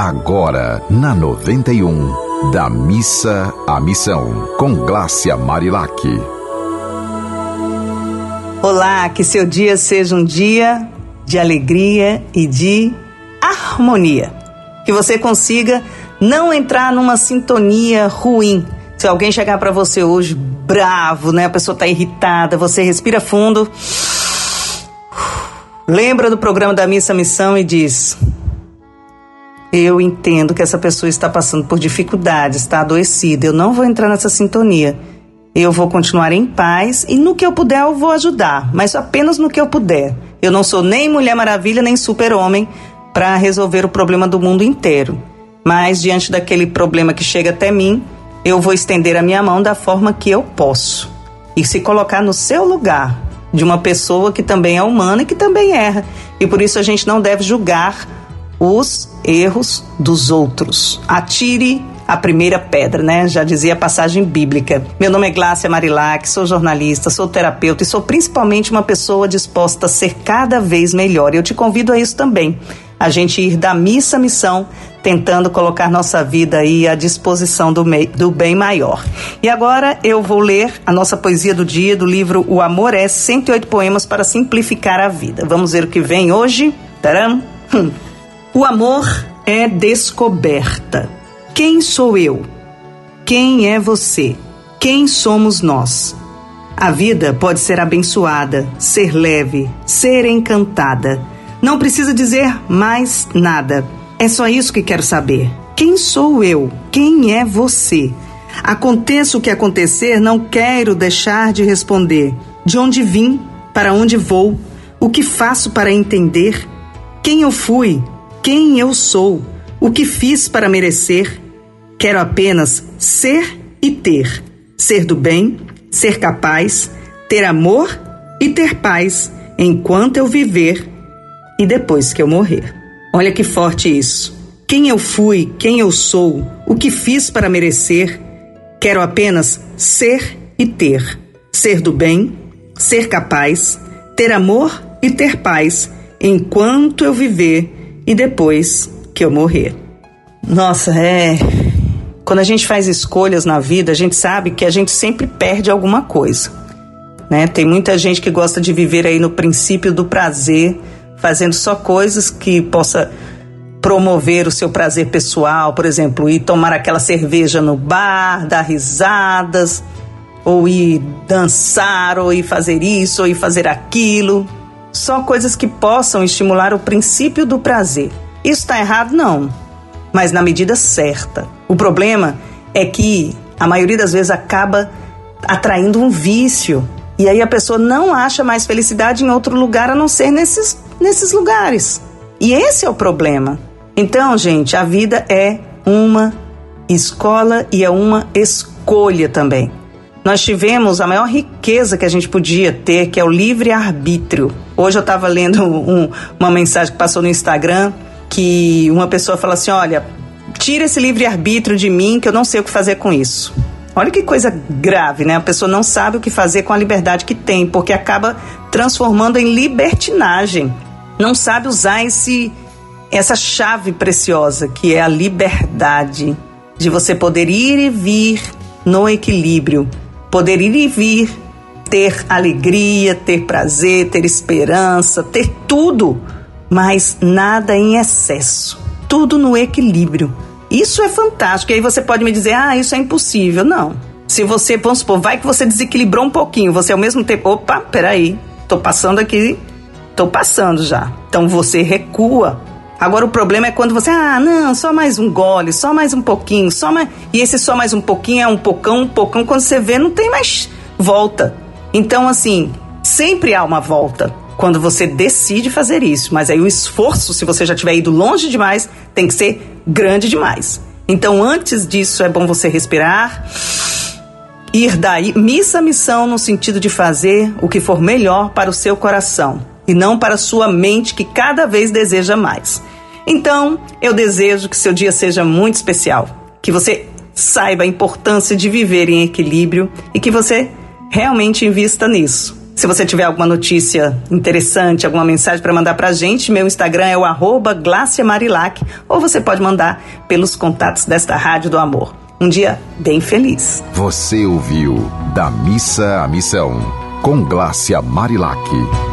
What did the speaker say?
Agora, na 91, da missa à missão, com Glácia Marilac. Olá, que seu dia seja um dia de alegria e de harmonia. Que você consiga não entrar numa sintonia ruim. Se alguém chegar para você hoje bravo, né? A pessoa tá irritada, você respira fundo. Lembra do programa da Missa Missão e diz: Eu entendo que essa pessoa está passando por dificuldades, está adoecida. Eu não vou entrar nessa sintonia. Eu vou continuar em paz e no que eu puder eu vou ajudar, mas apenas no que eu puder. Eu não sou nem Mulher Maravilha nem Super-Homem para resolver o problema do mundo inteiro. Mas diante daquele problema que chega até mim, eu vou estender a minha mão da forma que eu posso e se colocar no seu lugar, de uma pessoa que também é humana e que também erra. E por isso a gente não deve julgar os erros dos outros. Atire a primeira pedra, né? Já dizia a passagem bíblica. Meu nome é Glácia Marilac, sou jornalista, sou terapeuta e sou principalmente uma pessoa disposta a ser cada vez melhor. Eu te convido a isso também. A gente ir da missa à missão, tentando colocar nossa vida aí à disposição do, do bem maior. E agora eu vou ler a nossa poesia do dia do livro O Amor é 108 poemas para simplificar a vida. Vamos ver o que vem hoje? Taram! Hum. O amor é descoberta. Quem sou eu? Quem é você? Quem somos nós? A vida pode ser abençoada, ser leve, ser encantada. Não precisa dizer mais nada. É só isso que quero saber. Quem sou eu? Quem é você? Aconteça o que acontecer, não quero deixar de responder. De onde vim? Para onde vou? O que faço para entender? Quem eu fui? Quem eu sou? O que fiz para merecer? Quero apenas ser e ter. Ser do bem, ser capaz, ter amor e ter paz enquanto eu viver e depois que eu morrer. Olha que forte isso. Quem eu fui, quem eu sou, o que fiz para merecer, quero apenas ser e ter. Ser do bem, ser capaz, ter amor e ter paz enquanto eu viver e depois que eu morrer. Nossa, é quando a gente faz escolhas na vida, a gente sabe que a gente sempre perde alguma coisa. Né? Tem muita gente que gosta de viver aí no princípio do prazer, fazendo só coisas que possa promover o seu prazer pessoal, por exemplo, ir tomar aquela cerveja no bar, dar risadas, ou ir dançar, ou ir fazer isso, ou ir fazer aquilo. Só coisas que possam estimular o princípio do prazer. Isso está errado? Não mas na medida certa. O problema é que a maioria das vezes acaba atraindo um vício. E aí a pessoa não acha mais felicidade em outro lugar a não ser nesses, nesses lugares. E esse é o problema. Então, gente, a vida é uma escola e é uma escolha também. Nós tivemos a maior riqueza que a gente podia ter, que é o livre-arbítrio. Hoje eu estava lendo um, uma mensagem que passou no Instagram que uma pessoa fala assim: olha, tira esse livre-arbítrio de mim que eu não sei o que fazer com isso. Olha que coisa grave, né? A pessoa não sabe o que fazer com a liberdade que tem, porque acaba transformando em libertinagem. Não sabe usar esse essa chave preciosa que é a liberdade de você poder ir e vir no equilíbrio, poder ir e vir, ter alegria, ter prazer, ter esperança, ter tudo mas nada em excesso. Tudo no equilíbrio. Isso é fantástico. E aí você pode me dizer, ah, isso é impossível. Não. Se você, vamos supor, vai que você desequilibrou um pouquinho, você ao mesmo tempo, opa, peraí, tô passando aqui, tô passando já. Então você recua. Agora o problema é quando você, ah, não, só mais um gole, só mais um pouquinho, só mais. E esse só mais um pouquinho é um pocão, um pocão, quando você vê, não tem mais volta. Então, assim, sempre há uma volta quando você decide fazer isso. Mas aí o esforço, se você já tiver ido longe demais, tem que ser grande demais. Então, antes disso, é bom você respirar, ir da missa missão no sentido de fazer o que for melhor para o seu coração e não para sua mente que cada vez deseja mais. Então, eu desejo que seu dia seja muito especial, que você saiba a importância de viver em equilíbrio e que você realmente invista nisso Se você tiver alguma notícia interessante, alguma mensagem para mandar para a gente, meu Instagram é o Marilac, ou você pode mandar pelos contatos desta Rádio do Amor. Um dia bem feliz. Você ouviu Da Missa à Missão, com Glácia Marilac.